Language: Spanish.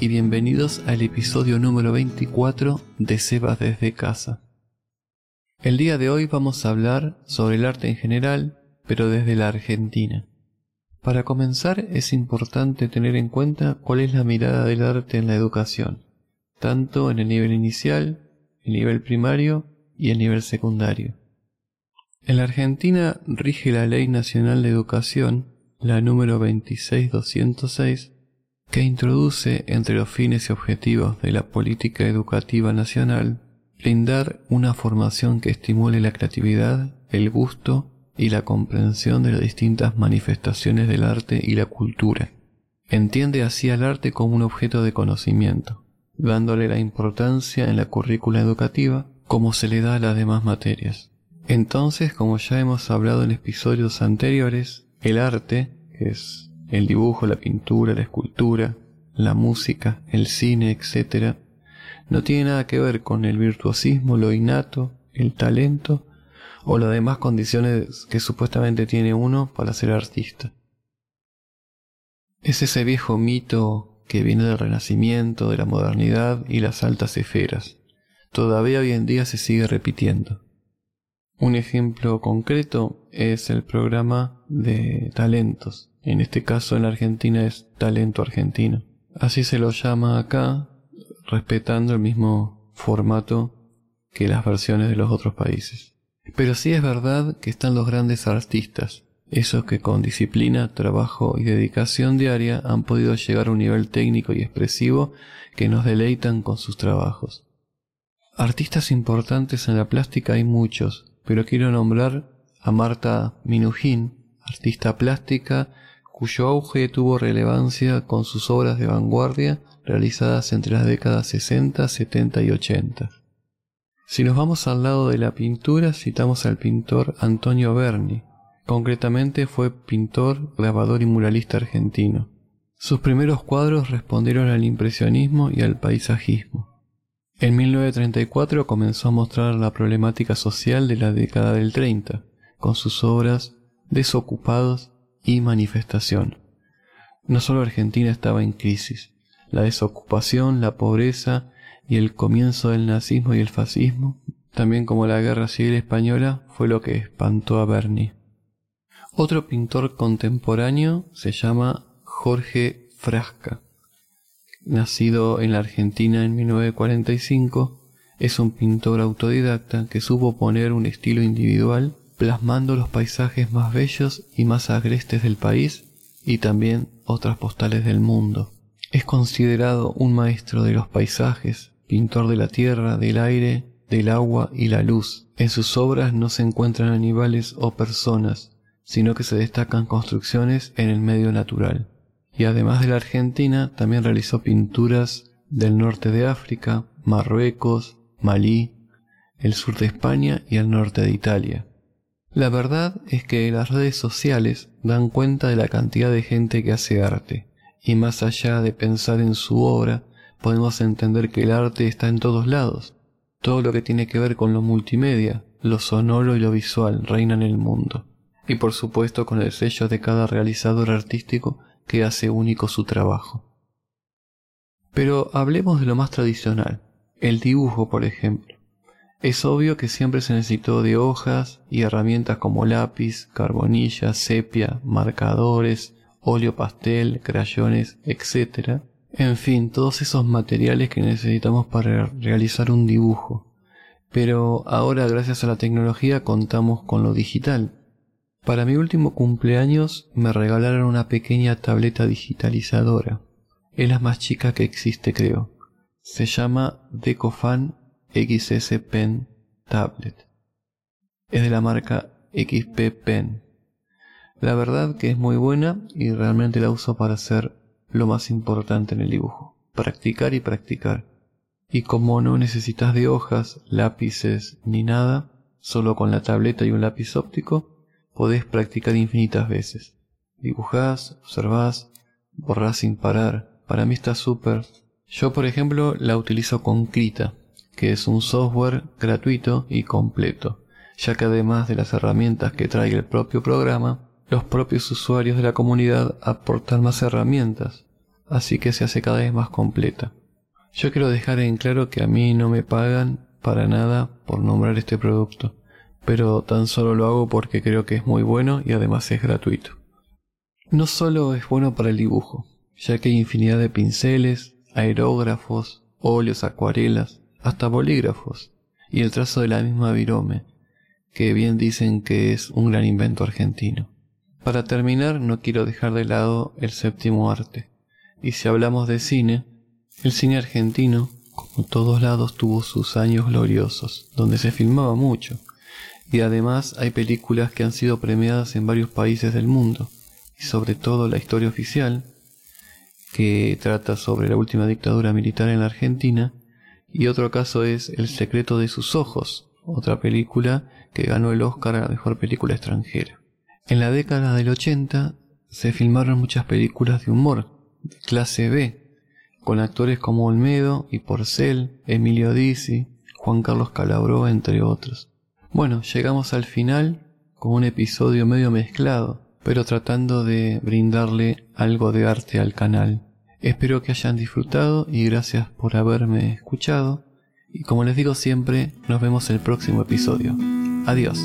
y bienvenidos al episodio número 24 de Sebas desde casa. El día de hoy vamos a hablar sobre el arte en general, pero desde la Argentina. Para comenzar es importante tener en cuenta cuál es la mirada del arte en la educación, tanto en el nivel inicial, el nivel primario y el nivel secundario. En la Argentina rige la Ley Nacional de Educación, la número 26206, que introduce entre los fines y objetivos de la política educativa nacional brindar una formación que estimule la creatividad, el gusto y la comprensión de las distintas manifestaciones del arte y la cultura. Entiende así al arte como un objeto de conocimiento, dándole la importancia en la currícula educativa como se le da a las demás materias. Entonces, como ya hemos hablado en episodios anteriores, el arte, es el dibujo, la pintura, la escultura, la música, el cine, etc., no tiene nada que ver con el virtuosismo, lo innato, el talento o las demás condiciones que supuestamente tiene uno para ser artista. Es ese viejo mito que viene del renacimiento, de la modernidad y las altas esferas. Todavía hoy en día se sigue repitiendo. Un ejemplo concreto es el programa de talentos. En este caso en Argentina es Talento Argentino. Así se lo llama acá, respetando el mismo formato que las versiones de los otros países. Pero sí es verdad que están los grandes artistas, esos que con disciplina, trabajo y dedicación diaria han podido llegar a un nivel técnico y expresivo que nos deleitan con sus trabajos. Artistas importantes en la plástica hay muchos, pero quiero nombrar a Marta Minujín, artista plástica cuyo auge tuvo relevancia con sus obras de vanguardia realizadas entre las décadas 60, 70 y 80. Si nos vamos al lado de la pintura, citamos al pintor Antonio Berni. Concretamente fue pintor, grabador y muralista argentino. Sus primeros cuadros respondieron al impresionismo y al paisajismo. En 1934 comenzó a mostrar la problemática social de la década del 30, con sus obras Desocupados y Manifestación. No solo Argentina estaba en crisis, la desocupación, la pobreza y el comienzo del nazismo y el fascismo, también como la guerra civil española, fue lo que espantó a Berni. Otro pintor contemporáneo se llama Jorge Frasca nacido en la Argentina en 1945, es un pintor autodidacta que supo poner un estilo individual plasmando los paisajes más bellos y más agrestes del país y también otras postales del mundo. Es considerado un maestro de los paisajes, pintor de la tierra, del aire, del agua y la luz. En sus obras no se encuentran animales o personas, sino que se destacan construcciones en el medio natural y además de la Argentina también realizó pinturas del norte de África, Marruecos, Malí, el sur de España y el norte de Italia. La verdad es que las redes sociales dan cuenta de la cantidad de gente que hace arte, y más allá de pensar en su obra, podemos entender que el arte está en todos lados. Todo lo que tiene que ver con lo multimedia, lo sonoro y lo visual reina en el mundo. Y por supuesto con el sello de cada realizador artístico que hace único su trabajo. Pero hablemos de lo más tradicional, el dibujo, por ejemplo. Es obvio que siempre se necesitó de hojas y herramientas como lápiz, carbonilla, sepia, marcadores, óleo pastel, crayones, etc. En fin, todos esos materiales que necesitamos para realizar un dibujo. Pero ahora gracias a la tecnología contamos con lo digital, para mi último cumpleaños me regalaron una pequeña tableta digitalizadora. Es la más chica que existe, creo. Se llama Decofan XS Pen Tablet. Es de la marca XP Pen. La verdad que es muy buena y realmente la uso para hacer lo más importante en el dibujo. Practicar y practicar. Y como no necesitas de hojas, lápices ni nada, solo con la tableta y un lápiz óptico, podés practicar infinitas veces. Dibujás, observás, borrás sin parar. Para mí está súper. Yo, por ejemplo, la utilizo con Krita, que es un software gratuito y completo, ya que además de las herramientas que trae el propio programa, los propios usuarios de la comunidad aportan más herramientas, así que se hace cada vez más completa. Yo quiero dejar en claro que a mí no me pagan para nada por nombrar este producto, pero tan solo lo hago porque creo que es muy bueno y además es gratuito. No solo es bueno para el dibujo, ya que hay infinidad de pinceles, aerógrafos, óleos, acuarelas, hasta bolígrafos, y el trazo de la misma virome, que bien dicen que es un gran invento argentino. Para terminar, no quiero dejar de lado el séptimo arte, y si hablamos de cine, el cine argentino, como todos lados, tuvo sus años gloriosos, donde se filmaba mucho, y además hay películas que han sido premiadas en varios países del mundo, y sobre todo la historia oficial, que trata sobre la última dictadura militar en la Argentina, y otro caso es El secreto de sus ojos, otra película que ganó el Oscar a la mejor película extranjera. En la década del 80 se filmaron muchas películas de humor, de clase B, con actores como Olmedo y Porcel, Emilio Dizzi, Juan Carlos Calabró, entre otros. Bueno, llegamos al final con un episodio medio mezclado, pero tratando de brindarle algo de arte al canal. Espero que hayan disfrutado y gracias por haberme escuchado. Y como les digo siempre, nos vemos el próximo episodio. Adiós.